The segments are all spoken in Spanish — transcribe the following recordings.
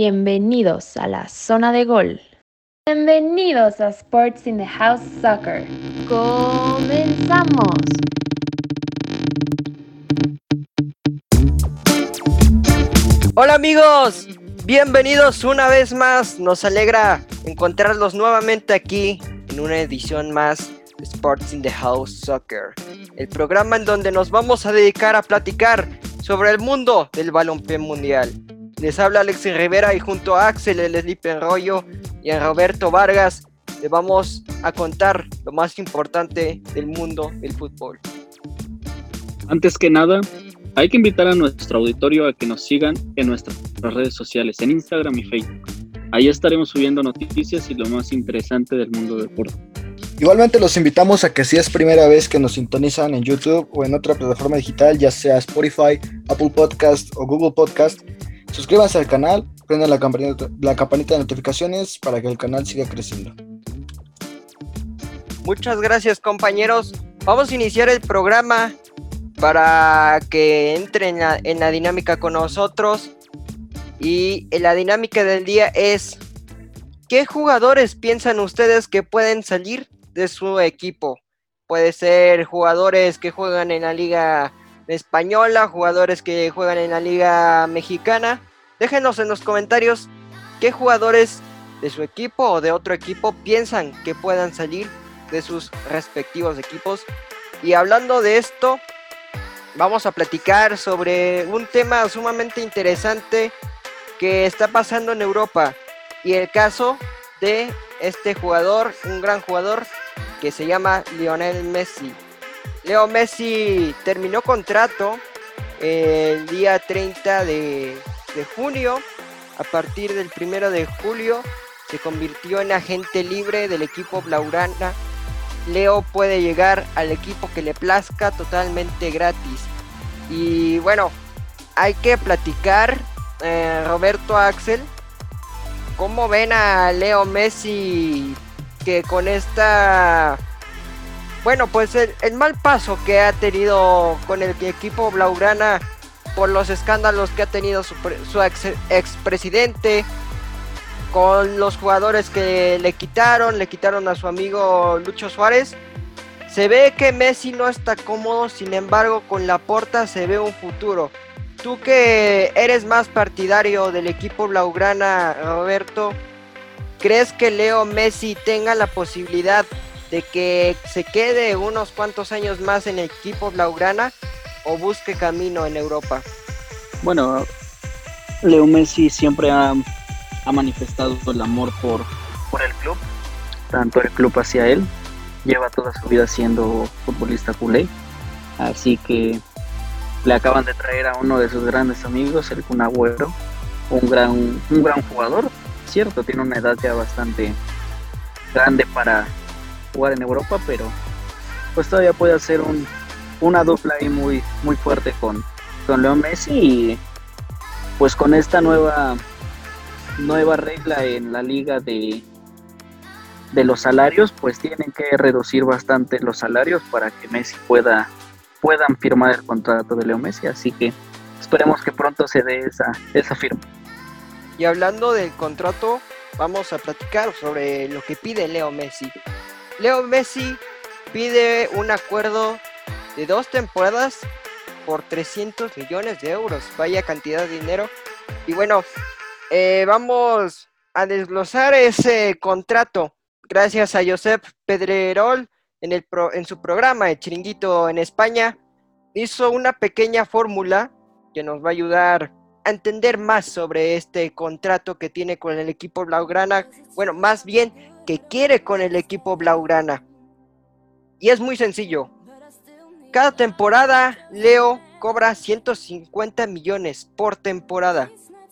Bienvenidos a la zona de gol. Bienvenidos a Sports in the House Soccer. Comenzamos. Hola amigos, bienvenidos una vez más. Nos alegra encontrarlos nuevamente aquí en una edición más de Sports in the House Soccer, el programa en donde nos vamos a dedicar a platicar sobre el mundo del balompié mundial. Les habla Alexis Rivera y junto a Axel El Sleep Rollo y a Roberto Vargas les vamos a contar lo más importante del mundo del fútbol. Antes que nada, hay que invitar a nuestro auditorio a que nos sigan en nuestras redes sociales, en Instagram y Facebook. Ahí estaremos subiendo noticias y lo más interesante del mundo del deporte. Igualmente los invitamos a que si es primera vez que nos sintonizan en YouTube o en otra plataforma digital, ya sea Spotify, Apple Podcast o Google Podcast, suscríbanse al canal, prendan la campanita, la campanita de notificaciones para que el canal siga creciendo. Muchas gracias compañeros. Vamos a iniciar el programa para que entren en la, dinámica con nosotros. Y la dinámica del día es, ¿qué jugadores piensan ustedes que pueden salir de su equipo? Puede ser jugadores que juegan en la liga española, jugadores que juegan en la liga mexicana. Déjenos en los comentarios qué jugadores de su equipo o de otro equipo piensan que puedan salir de sus respectivos equipos. Y hablando de esto, vamos a platicar sobre un tema sumamente interesante que está pasando en Europa y el caso de este jugador, un gran jugador que se llama Lionel Messi. Leo Messi terminó contrato el día 30 de, de junio. A partir del 1 de julio se convirtió en agente libre del equipo Blaurana Leo puede llegar al equipo que le plazca totalmente gratis. Y bueno, hay que platicar, eh, Roberto Axel, ¿cómo ven a Leo Messi que con esta... Bueno, pues el, mal paso que ha tenido con el equipo Blaugrana por los escándalos que ha tenido su, ex, expresidente, con los jugadores que le quitaron, le quitaron a su amigo Lucho Suárez. Se ve que Messi no está cómodo, sin embargo con la porta se ve un futuro. Tú que eres más partidario del equipo Blaugrana, Roberto, ¿crees que Leo Messi tenga la posibilidad de que se quede unos cuantos años más en el equipo Blaugrana o busque camino en Europa? Bueno, Leo Messi siempre ha ha manifestado el amor por, por el club, tanto el club hacia él, lleva toda su vida siendo futbolista culé, así que le acaban de traer a uno de sus grandes amigos, el Kun Agüero, un gran, un gran jugador, cierto, tiene una edad ya bastante grande para jugar en Europa, pero pues todavía puede hacer un, una dupla ahí muy, muy fuerte con, con Leo Messi y pues con esta nueva nueva regla en la liga de, de los salarios, pues tienen que reducir bastante los salarios para que Messi pueda puedan firmar el contrato de Leo Messi, así que esperemos que pronto se dé esa, esa firma. Y hablando del contrato, vamos a platicar sobre lo que pide Leo Messi. Leo Messi pide un acuerdo de dos temporadas por 300 millones de euros. Vaya cantidad de dinero. Y bueno, eh, vamos a desglosar ese contrato gracias a Josep Pedrerol en, el en su programa El Chiringuito en España. Hizo una pequeña fórmula que nos va a ayudar a entender más sobre este contrato que tiene con el equipo Blaugrana. Bueno, más bien que quiere con el equipo Blaugrana. Y es muy sencillo. Cada temporada Leo cobra 150 millones por temporada.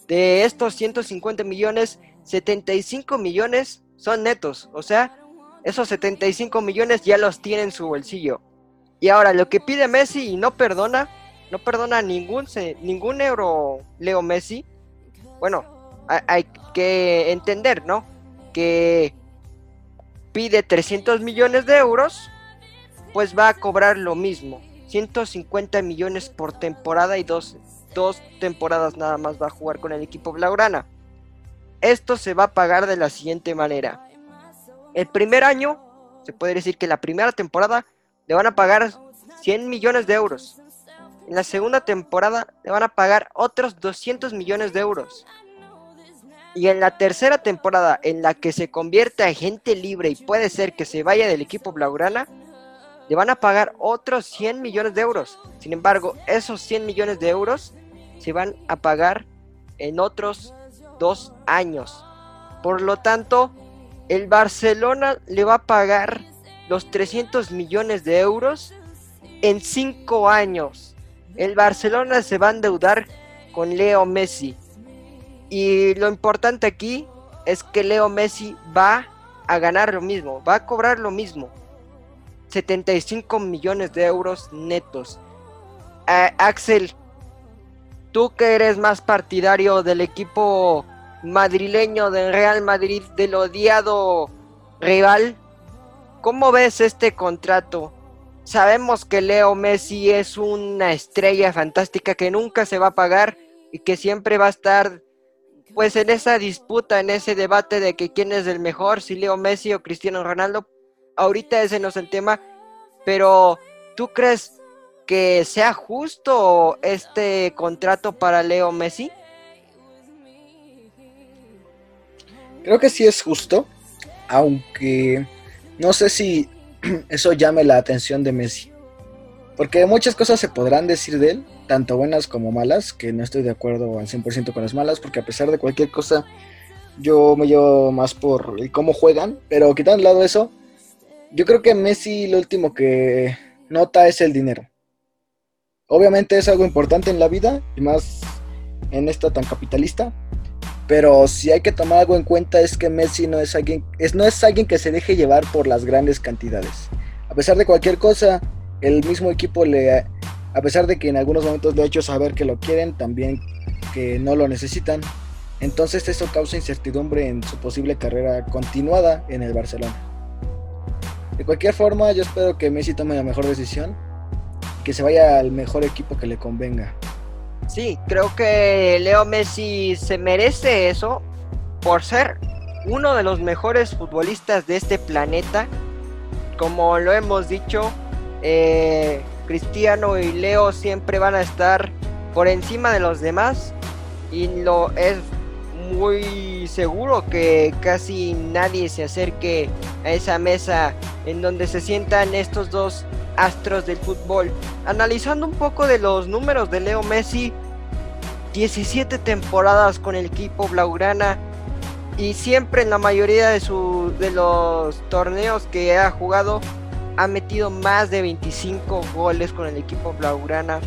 De estos 150 millones, 75 millones son netos. O sea, esos 75 millones ya los tiene en su bolsillo. Y ahora lo que pide Messi y no perdona, no perdona ningún, ningún euro Leo Messi. Bueno, hay, que entender, ¿no? Que pide 300 millones de euros, pues va a cobrar lo mismo. 150 millones por temporada y 12 dos temporadas nada más va a jugar con el equipo Blaugrana. esto se va a pagar de la siguiente manera. El primer año, se puede decir que la primera temporada le van a pagar 100 millones de euros. En la segunda temporada le van a pagar otros 200 millones de euros. Y en la tercera temporada, en la que se convierte a gente libre y puede ser que se vaya del equipo Blaugrana, le van a pagar otros 100 millones de euros. Sin embargo, esos 100 millones de euros se van a pagar en otros dos años. Por lo tanto, el Barcelona le va a pagar los 300 millones de euros en cinco años. El Barcelona se va a endeudar con Leo Messi. Y lo importante aquí es que Leo Messi va a ganar lo mismo, va a cobrar lo mismo. 75 millones de euros netos. Axel, tú que eres más partidario del equipo madrileño del Real Madrid, del odiado rival, ¿cómo ves este contrato? Sabemos que Leo Messi es una estrella fantástica que nunca se va a pagar y que siempre va a estar pues en esa disputa, en ese debate de que quién es el mejor, si Leo Messi o Cristiano Ronaldo, ahorita ese no es el tema, pero ¿tú crees que sea justo este contrato para Leo Messi? Creo que sí es justo, aunque no sé si eso llame la atención de Messi. Porque muchas cosas se podrán decir de él, tanto buenas como malas, que no estoy de acuerdo al 100% con las malas, porque a pesar de cualquier cosa, yo me llevo más por cómo juegan, pero quitando lado eso, yo creo que Messi lo último que nota es el dinero. Obviamente es algo importante en la vida, y más en esta tan capitalista, pero si hay que tomar algo en cuenta es que Messi no es alguien, es, no es alguien que se deje llevar por las grandes cantidades. A pesar de cualquier cosa, el mismo equipo le, a pesar de que en algunos momentos le ha hecho saber que lo quieren, también que no lo necesitan. Entonces eso causa incertidumbre en su posible carrera continuada en el Barcelona. De cualquier forma, yo espero que Messi tome la mejor decisión, que se vaya al mejor equipo que le convenga. Sí, creo que Leo Messi se merece eso por ser uno de los mejores futbolistas de este planeta. Como lo hemos dicho, eh, Cristiano y Leo siempre van a estar por encima de los demás y lo es muy seguro que casi nadie se acerque a esa mesa en donde se sientan estos dos astros del fútbol. Analizando un poco de los números de Leo Messi, 17 temporadas con el equipo Blaugrana y siempre en la mayoría de, de los torneos que ha jugado ha metido más de 25 goles con el equipo Blaugrana.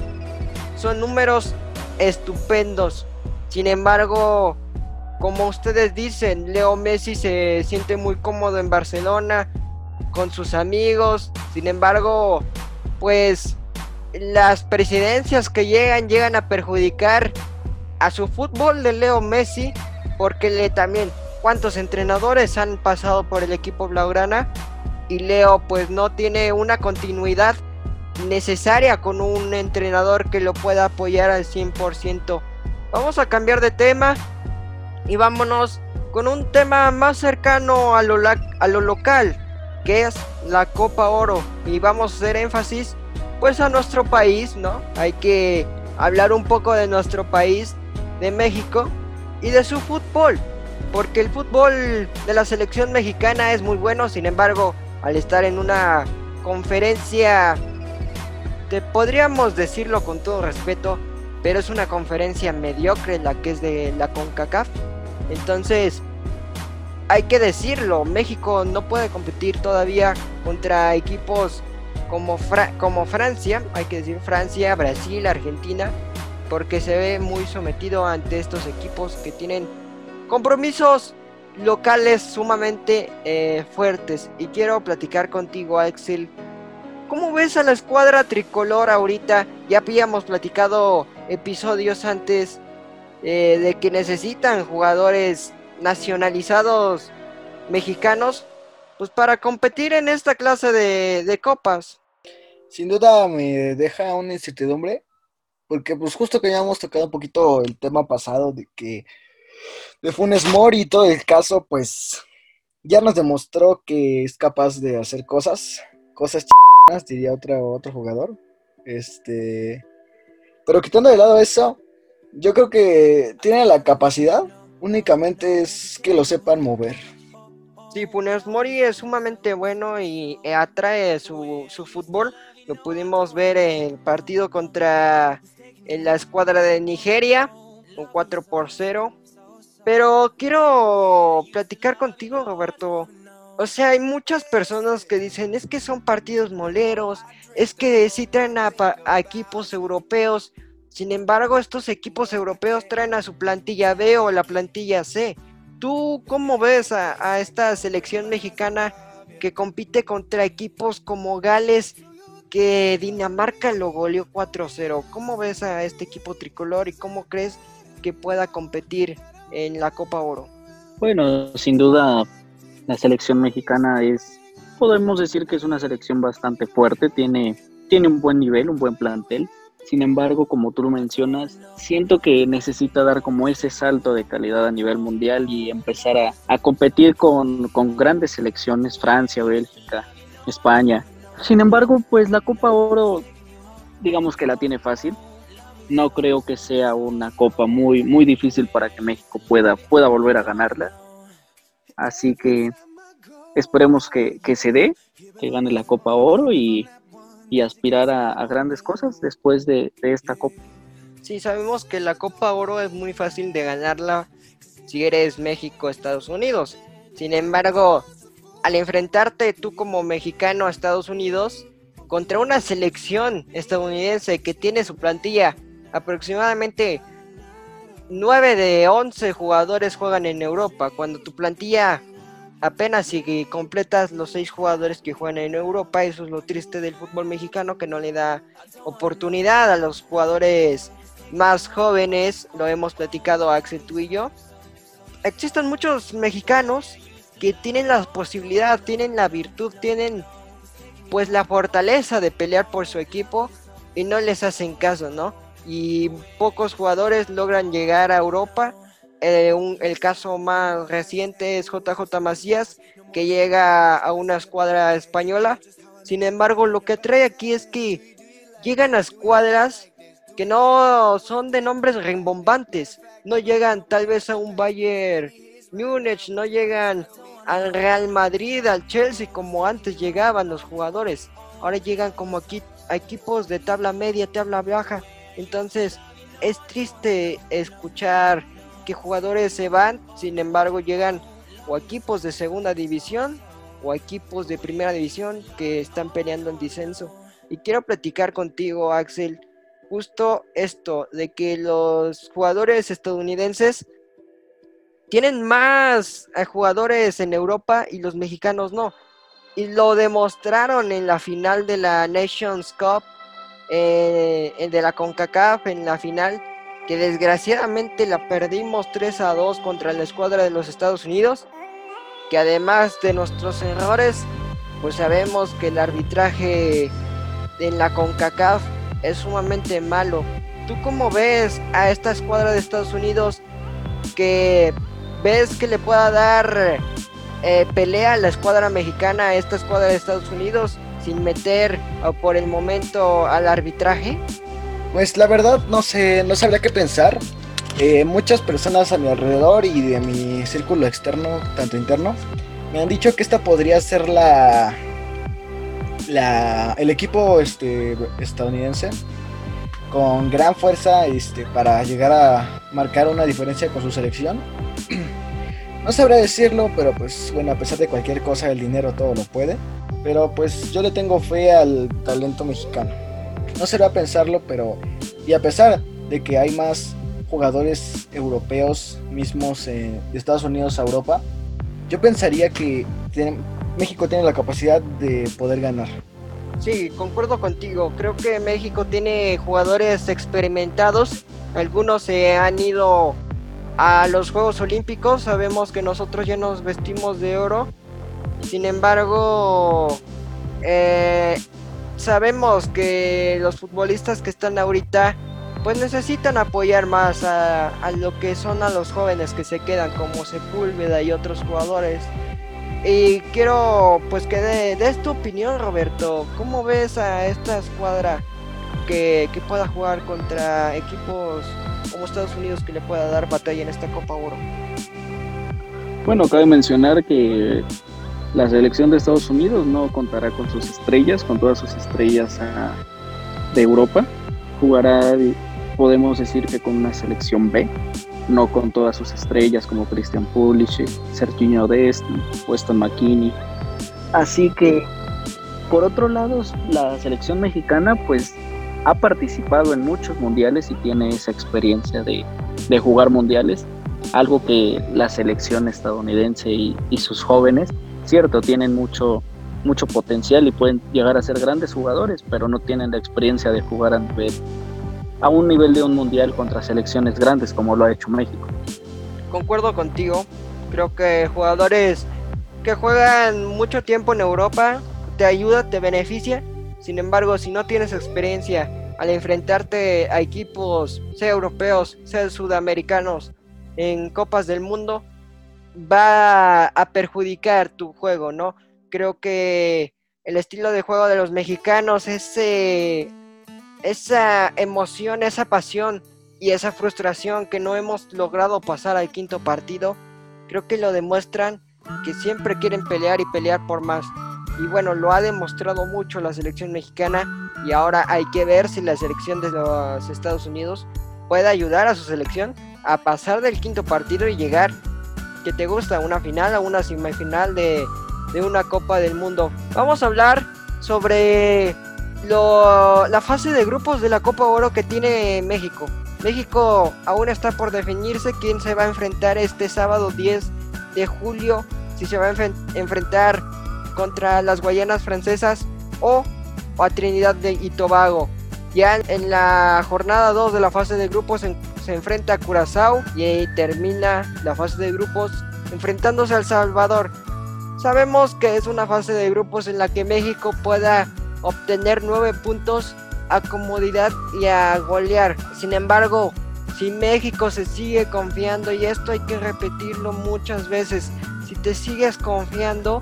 Son números estupendos. Sin embargo, como ustedes dicen, Leo Messi se siente muy cómodo en Barcelona con sus amigos. Sin embargo, pues las presidencias que llegan llegan a perjudicar a su fútbol de Leo Messi porque le también cuántos entrenadores han pasado por el equipo blaugrana y Leo pues no tiene una continuidad necesaria con un entrenador que lo pueda apoyar al 100%. Vamos a cambiar de tema y vámonos con un tema más cercano a lo, a lo local, que es la Copa Oro. Y vamos a hacer énfasis pues a nuestro país, ¿no? Hay que hablar un poco de nuestro país, de México y de su fútbol. Porque el fútbol de la selección mexicana es muy bueno, sin embargo, al estar en una conferencia, te podríamos decirlo con todo respeto, pero es una conferencia mediocre la que es de la CONCACAF. Entonces, hay que decirlo, México no puede competir todavía contra equipos como, como Francia, hay que decir Francia, Brasil, Argentina, porque se ve muy sometido ante estos equipos que tienen compromisos locales sumamente eh, fuertes. Y quiero platicar contigo, Axel. ¿Cómo ves a la escuadra tricolor ahorita? Ya habíamos platicado episodios antes eh, de que necesitan jugadores nacionalizados mexicanos pues para competir en esta clase de, de copas. Sin duda me deja una incertidumbre porque pues justo que ya hemos tocado un poquito el tema pasado de que de Funes Mori y todo el caso, pues ya nos demostró que es capaz de hacer cosas, cosas ch diría otro, otro jugador. Este, pero quitando de lado eso, yo creo que tiene la capacidad, únicamente es que lo sepan mover. Sí, Funes Mori es sumamente bueno y atrae su, su fútbol. Lo pudimos ver en el partido contra la escuadra de Nigeria, un 4 por 0. Pero quiero platicar contigo, Roberto. O sea, hay muchas personas que dicen, es que son partidos moleros, es que sí traen a, a equipos europeos. Sin embargo, estos equipos europeos traen a su plantilla B o la plantilla C. ¿Tú cómo ves a, esta selección mexicana que compite contra equipos como Gales, que Dinamarca lo goleó 4-0? ¿Cómo ves a este equipo tricolor y cómo crees que pueda competir en la Copa Oro? Bueno, sin duda la selección mexicana es, podemos decir que es una selección bastante fuerte, tiene, tiene un buen nivel, un buen plantel. Sin embargo, como tú lo mencionas, siento que necesita dar como ese salto de calidad a nivel mundial y empezar a, competir con, grandes selecciones, Francia, Bélgica, España. Sin embargo, pues la Copa Oro, digamos que la tiene fácil. No creo que sea una copa muy, muy difícil para que México pueda, pueda volver a ganarla. Así que esperemos que, que se dé, que gane la Copa Oro y y aspirar a, grandes cosas después de, esta Copa. Sí, sabemos que la Copa Oro es muy fácil de ganarla si eres México, Estados Unidos. Sin embargo, al enfrentarte tú como mexicano a Estados Unidos contra una selección estadounidense que tiene su plantilla aproximadamente 9 de 11 jugadores juegan en Europa, cuando tu plantilla apenas si completas los seis jugadores que juegan en Europa, eso es lo triste del fútbol mexicano, que no le da oportunidad a los jugadores más jóvenes, lo hemos platicado Axel tú y yo. Existen muchos mexicanos que tienen la posibilidad, tienen la virtud, tienen pues la fortaleza de pelear por su equipo y no les hacen caso, ¿no? Y pocos jugadores logran llegar a Europa eh, el caso más reciente es JJ Macías, que llega a una escuadra española. Sin embargo, lo que trae aquí es que llegan a escuadras que no son de nombres rimbombantes. No llegan tal vez a un Bayern Múnich, no llegan al Real Madrid, al Chelsea, como antes llegaban los jugadores. Ahora llegan como aquí a equipos de tabla media, tabla baja. Entonces, es triste escuchar jugadores se van, sin embargo llegan o equipos de segunda división o equipos de primera división que están peleando en descenso. Y quiero platicar contigo, Axel, justo esto, de que los jugadores estadounidenses tienen más eh, jugadores en Europa y los mexicanos no. Y lo demostraron en la final de la Nations Cup, eh, de la CONCACAF, en la final, que desgraciadamente la perdimos 3 a 2 contra la escuadra de los Estados Unidos, que además de nuestros errores, pues sabemos que el arbitraje en la CONCACAF es sumamente malo. ¿Tú cómo ves a esta escuadra de Estados Unidos que ves que le pueda dar eh, pelea a la escuadra mexicana, a esta escuadra de Estados Unidos, sin meter por el momento al arbitraje? Pues la verdad no sé, no sabría qué pensar. Eh, muchas personas a mi alrededor y de mi círculo externo, tanto interno, me han dicho que esta podría ser la, la el equipo este, estadounidense con gran fuerza este, para llegar a marcar una diferencia con su selección. No sabría decirlo, pero pues bueno, a pesar de cualquier cosa, el dinero todo lo puede. Pero pues yo le tengo fe al talento mexicano. No se va a pensarlo, pero y a pesar de que hay más jugadores europeos mismos de Estados Unidos a Europa, yo pensaría que México tiene la capacidad de poder ganar. Sí, concuerdo contigo. Creo que México tiene jugadores experimentados. Algunos se han ido a los Juegos Olímpicos. Sabemos que nosotros ya nos vestimos de oro. Sin embargo, eh, sabemos que los futbolistas que están ahorita pues necesitan apoyar más a, a, lo que son a los jóvenes que se quedan como Sepúlveda y otros jugadores. Y quiero pues que des tu opinión Roberto, ¿cómo ves a esta escuadra que, que, pueda jugar contra equipos como Estados Unidos que le pueda dar batalla en esta Copa Oro? Bueno, cabe mencionar que la selección de Estados Unidos no contará con sus estrellas, con todas sus estrellas a, de Europa. Jugará, podemos decir que con una selección B, no con todas sus estrellas como Christian Pulisic, Serginho Dest, Weston McKinney. Así que, por otro lado, la selección mexicana pues ha participado en muchos mundiales y tiene esa experiencia de, de jugar mundiales, algo que la selección estadounidense y sus jóvenes, cierto, tienen mucho, mucho potencial y pueden llegar a ser grandes jugadores, pero no tienen la experiencia de jugar a nivel un nivel de un mundial contra selecciones grandes como lo ha hecho México. Concuerdo contigo, creo que jugadores que juegan mucho tiempo en Europa te ayuda, te beneficia, sin embargo si no tienes experiencia al enfrentarte a equipos, sea europeos, sea sudamericanos, en copas del mundo, va a perjudicar tu juego, ¿no? Creo que el estilo de juego de los mexicanos, ese esa emoción, esa pasión y esa frustración que no hemos logrado pasar al quinto partido, creo que lo demuestran que siempre quieren pelear y pelear por más. Y bueno, lo ha demostrado mucho la selección mexicana y ahora hay que ver si la selección de los Estados Unidos puede ayudar a su selección a pasar del quinto partido y llegar, que te gusta, una final o una semifinal de, de una Copa del Mundo. Vamos a hablar sobre lo, la fase de grupos de la Copa Oro que tiene México. México aún está por definirse quién se va a enfrentar este sábado 10 de julio, si se va a enfrentar contra las Guayanas francesas o a Trinidad de y Tobago. Ya en la jornada 2 de la fase de grupos se enfrenta a Curazao y termina la fase de grupos enfrentándose al Salvador. Sabemos que es una fase de grupos en la que México pueda obtener nueve puntos a comodidad y a golear. Sin embargo, si México se sigue confiando, y esto hay que repetirlo muchas veces, si te sigues confiando,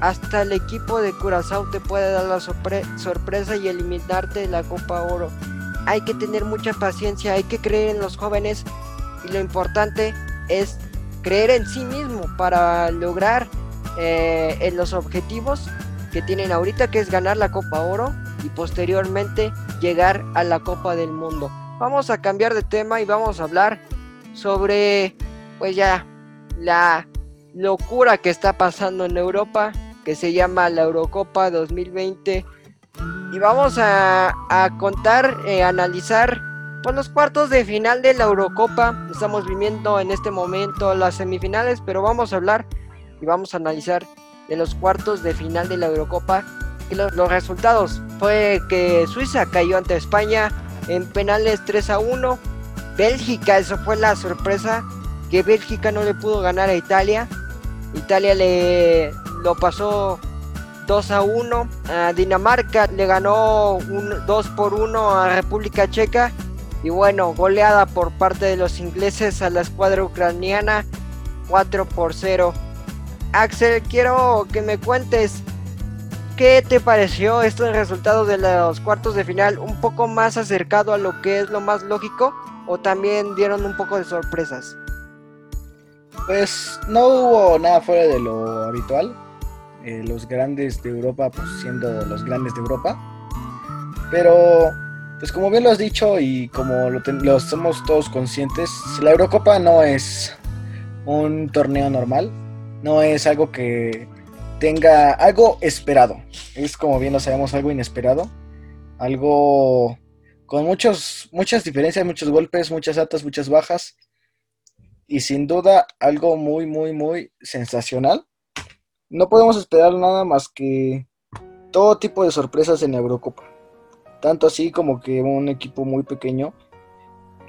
hasta el equipo de Curazao te puede dar la sorpresa y eliminarte de la Copa Oro. Hay que tener mucha paciencia, hay que creer en los jóvenes y lo importante es creer en sí mismo para lograr eh, en los objetivos que tienen ahorita, que es ganar la Copa Oro y posteriormente llegar a la Copa del Mundo. Vamos a cambiar de tema y vamos a hablar sobre, pues ya, la locura que está pasando en Europa, que se llama la Eurocopa 2020. Y vamos a, a contar, eh, analizar pues, los cuartos de final de la Eurocopa. Estamos viviendo en este momento las semifinales, pero vamos a hablar y vamos a analizar de los cuartos de final de la Eurocopa. Y los, resultados fue que Suiza cayó ante España en penales 3 a 1. Bélgica, eso fue la sorpresa, que Bélgica no le pudo ganar a Italia. Italia le lo pasó 2 a 1. A Dinamarca le ganó un 2 por 1 a República Checa. Y bueno, goleada por parte de los ingleses a la escuadra ucraniana 4 por 0. Axel, quiero que me cuentes qué te pareció estos resultados de los cuartos de final, un poco más acercado a lo que es lo más lógico o también dieron un poco de sorpresas. Pues no hubo nada fuera de lo habitual. Eh, los grandes de Europa, pues siendo los grandes de Europa. Pero, pues como bien lo has dicho y como lo, somos todos conscientes, la Eurocopa no es un torneo normal no es algo que tenga algo esperado. Es como bien lo sabemos, algo inesperado. Algo con muchos, muchas diferencias, muchos golpes, muchas altas, muchas bajas. Y sin duda algo muy, muy, muy sensacional. No podemos esperar nada más que todo tipo de sorpresas en la Eurocopa. Tanto así como que un equipo muy pequeño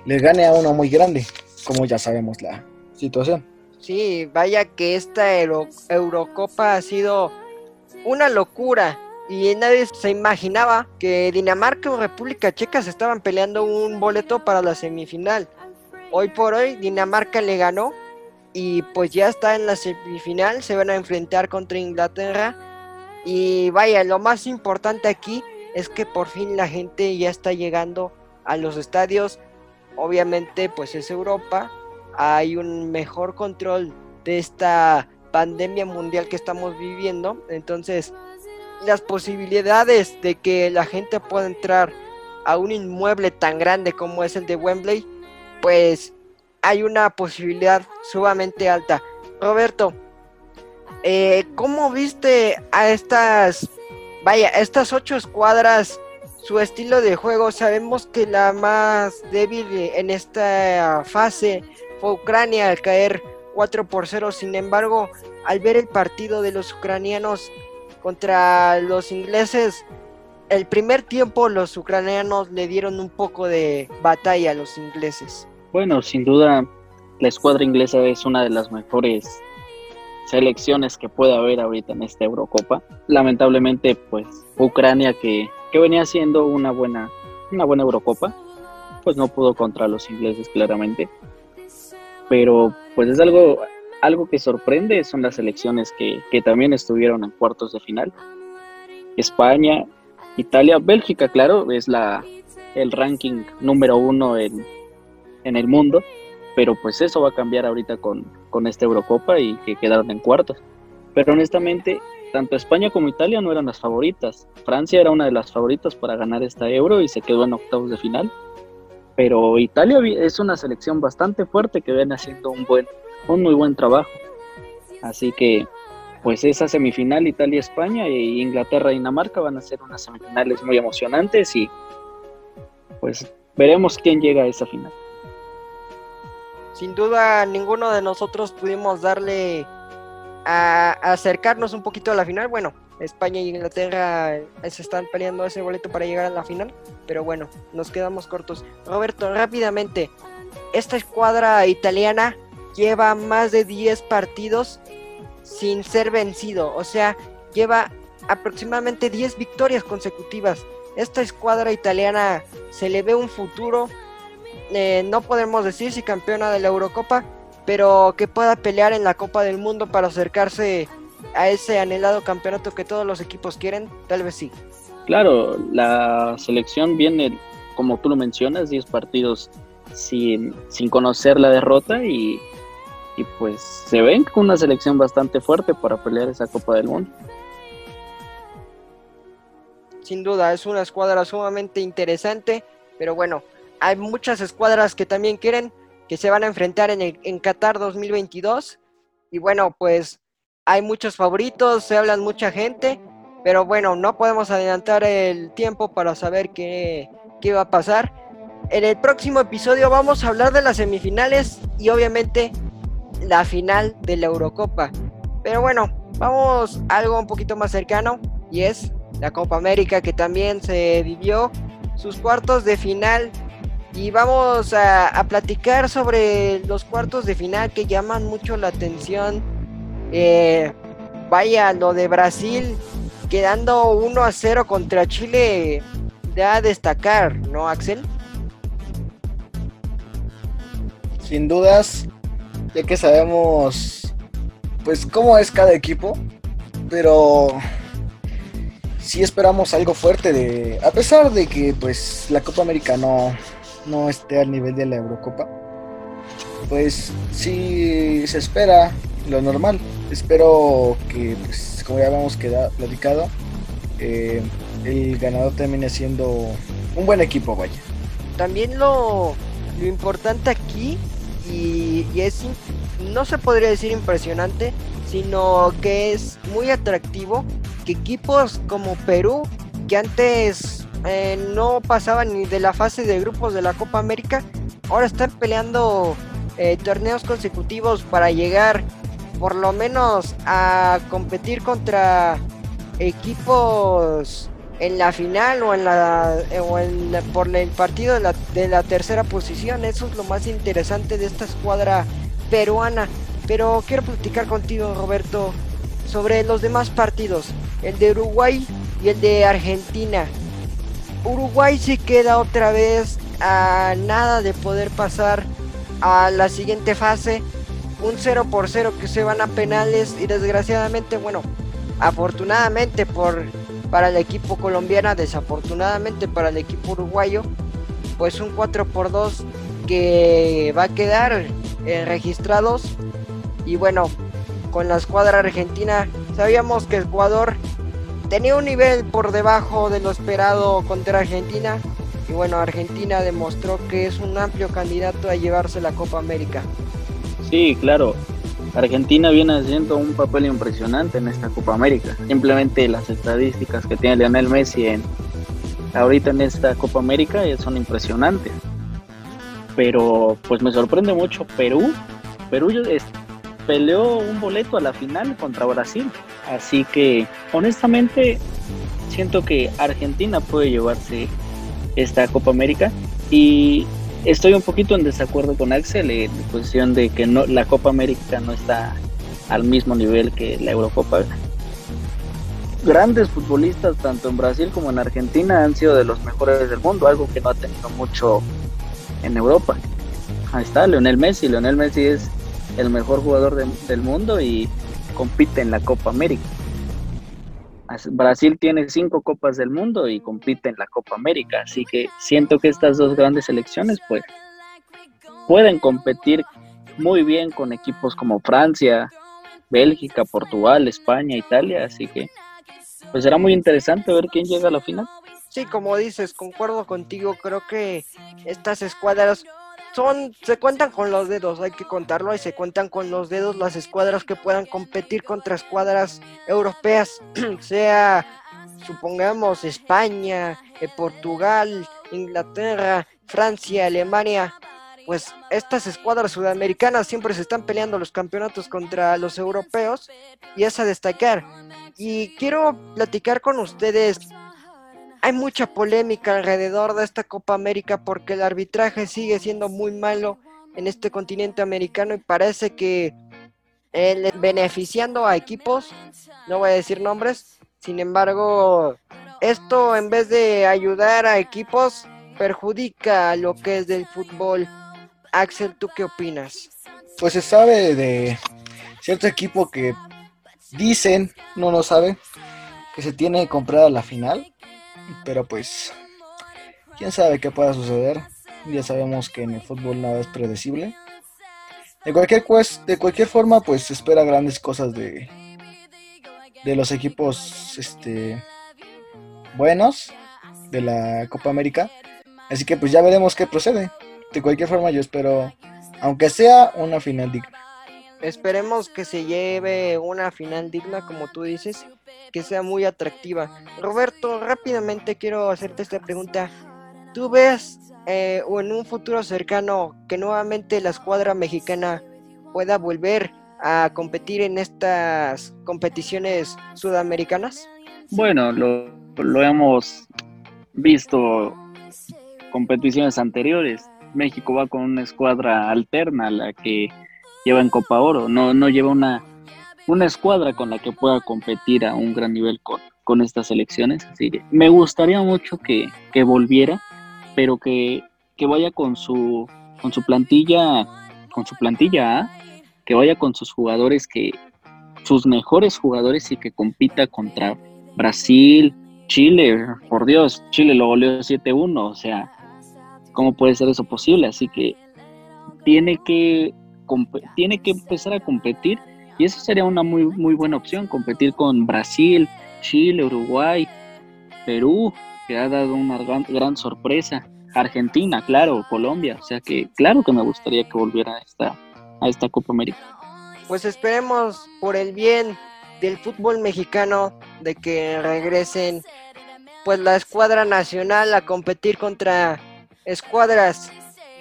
le gane a uno muy grande, como ya sabemos la situación. Sí, vaya que esta Eurocopa ha sido una locura. y nadie se imaginaba que Dinamarca o República Checa se estaban peleando un boleto para la semifinal. Hoy por hoy Dinamarca le ganó y pues ya está en la semifinal, se van a enfrentar contra Inglaterra. Y vaya, lo más importante aquí es que por fin la gente ya está llegando a los estadios, obviamente pues es Europa, hay un mejor control de esta pandemia mundial que estamos viviendo, entonces las posibilidades de que la gente pueda entrar a un inmueble tan grande como es el de Wembley, pues hay una posibilidad sumamente alta. Roberto, eh, ¿cómo viste a estas, vaya, estas ocho escuadras, su estilo de juego? Sabemos que la más débil en esta fase fue Ucrania al caer 4 por 0, sin embargo, al ver el partido de los ucranianos contra los ingleses, el primer tiempo los ucranianos le dieron un poco de batalla a los ingleses. Bueno, sin duda la escuadra inglesa es una de las mejores selecciones que puede haber ahorita en esta Eurocopa. Lamentablemente, pues Ucrania que, que venía haciendo una buena, una buena Eurocopa, pues no pudo contra los ingleses claramente. Pero pues es algo, algo que sorprende, son las selecciones que, que también estuvieron en cuartos de final. España, Italia, Bélgica, claro, es la, el ranking número uno en, en el mundo, pero pues eso va a cambiar ahorita con, con esta Eurocopa y que quedaron en cuartos. Pero honestamente, tanto España como Italia no eran las favoritas. Francia era una de las favoritas para ganar esta Euro y se quedó en octavos de final. Pero Italia es una selección bastante fuerte que viene haciendo un buen, un muy buen trabajo. Así que, pues esa semifinal Italia-España e Inglaterra-Dinamarca van a ser unas semifinales muy emocionantes y pues veremos quién llega a esa final sin duda ninguno de nosotros pudimos darle a, acercarnos un poquito a la final. Bueno, España y Inglaterra eh, se están peleando ese boleto para llegar a la final, pero bueno, nos quedamos cortos. Roberto, rápidamente, esta escuadra italiana lleva más de 10 partidos sin ser vencido, o sea, lleva aproximadamente 10 victorias consecutivas. Esta escuadra italiana se le ve un futuro eh, no podemos decir si campeona de la Eurocopa, pero que pueda pelear en la Copa del Mundo para acercarse a ese anhelado campeonato que todos los equipos quieren, tal vez sí. Claro, la selección viene, como tú lo mencionas, 10 partidos sin, sin conocer la derrota y, y pues se ven con una selección bastante fuerte para pelear esa Copa del Mundo. Sin duda, es una escuadra sumamente interesante, pero bueno, hay muchas escuadras que también quieren que se van a enfrentar en, el, Qatar 2022. Y bueno, pues hay muchos favoritos, se hablan mucha gente, pero bueno, no podemos adelantar el tiempo para saber qué, qué va a pasar. En el próximo episodio vamos a hablar de las semifinales y obviamente la final de la Eurocopa. Pero bueno, vamos a algo un poquito más cercano y es la Copa América que también se vivió sus cuartos de final y vamos a, platicar sobre los cuartos de final que llaman mucho la atención. Eh, vaya, lo de Brasil quedando 1 a 0 contra Chile da a destacar, ¿no, Axel? Sin dudas, ya que sabemos pues cómo es cada equipo, pero sí esperamos algo fuerte de a pesar de que pues la Copa América no no esté al nivel de la Eurocopa, pues sí se espera lo normal. Espero que, pues, como ya habíamos quedado, platicado, eh, el ganador termine siendo un buen equipo, vaya. También lo, lo importante aquí, y, y es, no se podría decir impresionante, sino que es muy atractivo que equipos como Perú, que antes eh, no pasaban ni de la fase de grupos de la Copa América. Ahora están peleando eh, torneos consecutivos para llegar por lo menos a competir contra equipos en la final o en la, eh, por el partido de la, de la tercera posición. Eso es lo más interesante de esta escuadra peruana. Pero quiero platicar contigo, Roberto, sobre los demás partidos. El de Uruguay y el de Argentina. Uruguay se queda otra vez a nada de poder pasar a la siguiente fase. Un 0 por 0 que se van a penales y desgraciadamente, bueno, afortunadamente por para el equipo colombiano, desafortunadamente para el equipo uruguayo, pues un 4 por 2 que va a quedar eh, registrados y bueno, con la escuadra argentina sabíamos que Ecuador tenía un nivel por debajo de lo esperado contra Argentina y bueno, Argentina demostró que es un amplio candidato a llevarse la Copa América. Sí, claro. Argentina viene haciendo un papel impresionante en esta Copa América. Simplemente las estadísticas que tiene Lionel Messi en, ahorita en esta Copa América son impresionantes. Pero pues me sorprende mucho Perú. Perú peleó un boleto a la final contra Brasil. Así que honestamente siento que Argentina puede llevarse esta Copa América y estoy un poquito en desacuerdo con Axel en cuestión de que no la Copa América no está al mismo nivel que la Eurocopa. Grandes futbolistas tanto en Brasil como en Argentina han sido de los mejores del mundo, algo que no ha tenido mucho en Europa. Ahí está, Leonel Messi. Leonel Messi es el mejor jugador del mundo y compite en la Copa América. Brasil tiene cinco copas del mundo y compite en la Copa América, así que siento que estas dos grandes selecciones pues pueden competir muy bien con equipos como Francia, Bélgica, Portugal, España, Italia, así que pues será muy interesante ver quién llega a la final. Sí, como dices, concuerdo contigo, creo que estas escuadras son, se cuentan con los dedos, hay que contarlo, y se cuentan con los dedos las escuadras que puedan competir contra escuadras europeas, sea, supongamos, España, eh, Portugal, Inglaterra, Francia, Alemania, pues estas escuadras sudamericanas siempre se están peleando los campeonatos contra los europeos y es a destacar. Y quiero platicar con ustedes hay mucha polémica alrededor de esta Copa América porque el arbitraje sigue siendo muy malo en este continente americano y parece que eh, beneficiando a equipos, no voy a decir nombres, sin embargo, esto en vez de ayudar a equipos, perjudica a lo que es del fútbol. Axel, ¿tú qué opinas? Pues se sabe de cierto equipo que dicen, no lo sabe, que se tiene comprada la final pero pues, quién sabe qué pueda suceder. Ya sabemos que en el fútbol nada es predecible. De cualquier, de cualquier forma, pues se espera grandes cosas de, de los equipos este, buenos de la Copa América. Así que pues ya veremos qué procede. De cualquier forma yo espero, aunque sea una final digna. Esperemos que se lleve una final digna, como tú dices, que sea muy atractiva. Roberto, rápidamente quiero hacerte esta pregunta. ¿Tú ves eh, o en un futuro cercano que nuevamente la escuadra mexicana pueda volver a competir en estas competiciones sudamericanas? Bueno, lo, lo hemos visto competiciones anteriores. México va con una escuadra alterna la que lleva en Copa Oro, no, no lleva una, una escuadra con la que pueda competir a un gran nivel con, con estas selecciones. Así me gustaría mucho que, volviera, pero que, vaya con su, con su plantilla, con su plantilla que vaya con sus jugadores que, sus mejores jugadores y que compita contra Brasil, Chile, por Dios, Chile lo goleó 7-1, o sea, ¿cómo puede ser eso posible? Así que tiene que tiene que empezar a competir y eso sería una muy, muy buena opción, competir con Brasil, Chile, Uruguay, Perú, que ha dado una gran, sorpresa, Argentina, claro, Colombia, o sea que claro que me gustaría que volviera a esta, a esta Copa América. Pues esperemos por el bien del fútbol mexicano de que regresen pues la escuadra nacional a competir contra escuadras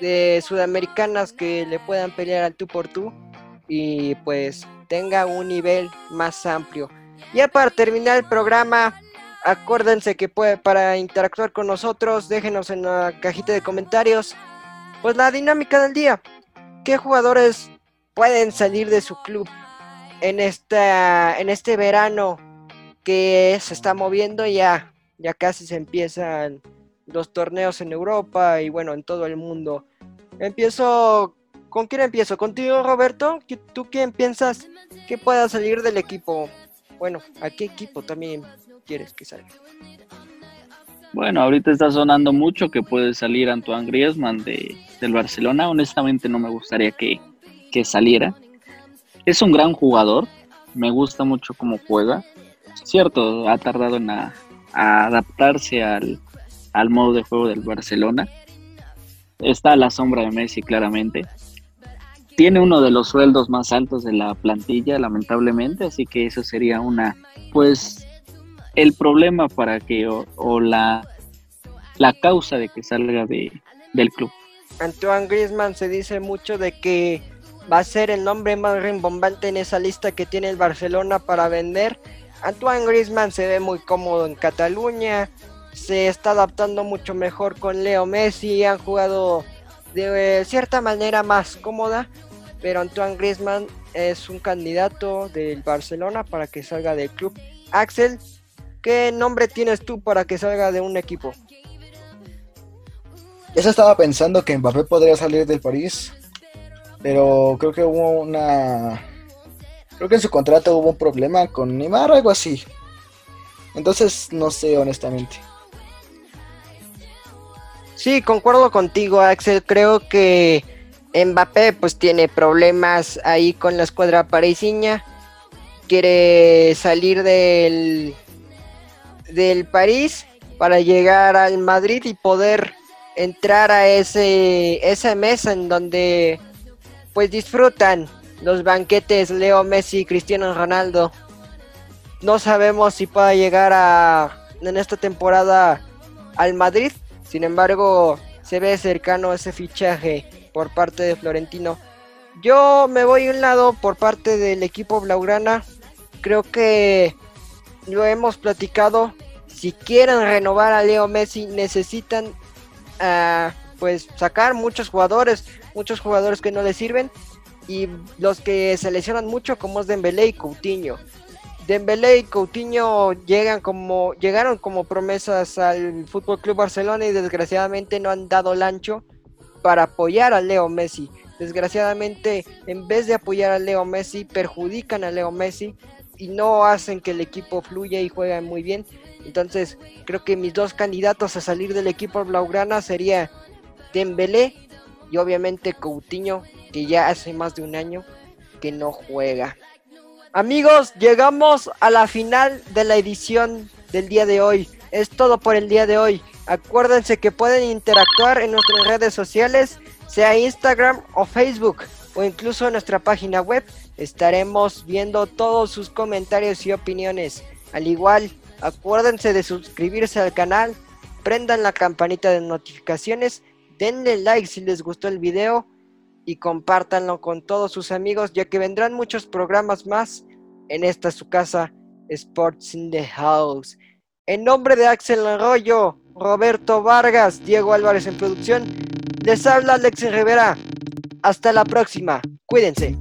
de sudamericanas que le puedan pelear al tú por tú y pues tenga un nivel más amplio. Ya para terminar el programa, acuérdense que puede, para interactuar con nosotros, déjenos en la cajita de comentarios, pues la dinámica del día. ¿Qué jugadores pueden salir de su club en, esta, en este verano que se está moviendo ya, ya casi se empiezan los torneos en Europa y bueno, en todo el mundo. Empiezo, ¿con quién empiezo? ¿Contigo, Roberto? ¿Tú quién piensas que pueda salir del equipo? Bueno, ¿a qué equipo también quieres que salga? Bueno, ahorita está sonando mucho que puede salir Antoine Griezmann de, del Barcelona. Honestamente no me gustaría que, que saliera. Es un gran jugador, me gusta mucho cómo juega. Cierto, ha tardado en adaptarse al, al modo de juego del Barcelona. Está a la sombra de Messi claramente. Tiene uno de los sueldos más altos de la plantilla, lamentablemente, así que eso sería una, pues, el problema para que, o, la, la causa de que salga de, del club. Antoine Griezmann se dice mucho de que va a ser el nombre más rimbombante en esa lista que tiene el Barcelona para vender. Antoine Griezmann se ve muy cómodo en Cataluña, se está adaptando mucho mejor con Leo Messi, han jugado de cierta manera más cómoda, pero Antoine Griezmann es un candidato del Barcelona para que salga del club. Axel, ¿qué nombre tienes tú para que salga de un equipo? Ya se estaba pensando que Mbappé podría salir del París, pero creo que hubo una... Creo que en su contrato hubo un problema con Neymar o algo así. Entonces, no sé, honestamente. Sí, concuerdo contigo, Axel. Creo que Mbappé pues tiene problemas ahí con la escuadra parisina. Quiere salir del, del París para llegar al Madrid y poder entrar a ese esa mesa en donde pues disfrutan los banquetes Leo Messi y Cristiano Ronaldo. No sabemos si pueda llegar a en esta temporada al Madrid, sin embargo, se ve cercano ese fichaje por parte de Florentino. Yo me voy a un lado por parte del equipo Blaugrana. Creo que lo hemos platicado. Si quieren renovar a Leo Messi, necesitan uh, pues sacar muchos jugadores, muchos jugadores que no les sirven y los que se lesionan mucho como es Dembélé y Coutinho. Dembélé y Coutinho llegan como, llegaron como promesas al Fútbol Club Barcelona y desgraciadamente no han dado el ancho para apoyar a Leo Messi. Desgraciadamente, en vez de apoyar a Leo Messi, perjudican a Leo Messi y no hacen que el equipo fluya y juegue muy bien. Entonces, creo que mis dos candidatos a salir del equipo blaugrana sería Dembélé y obviamente Coutinho, que ya hace más de un año que no juega. Amigos, llegamos a la final de la edición del día de hoy. Es todo por el día de hoy. Acuérdense que pueden interactuar en nuestras redes sociales, sea Instagram o Facebook, o incluso en nuestra página web. Estaremos viendo todos sus comentarios y opiniones. Al igual, acuérdense de suscribirse al canal, prendan la campanita de notificaciones, denle like si les gustó el video y compártanlo con todos sus amigos, ya que vendrán muchos programas más en esta su casa, Sports in the House. En nombre de Axel Arroyo, Roberto Vargas, Diego Álvarez en producción, les habla Alex Rivera. Hasta la próxima. Cuídense.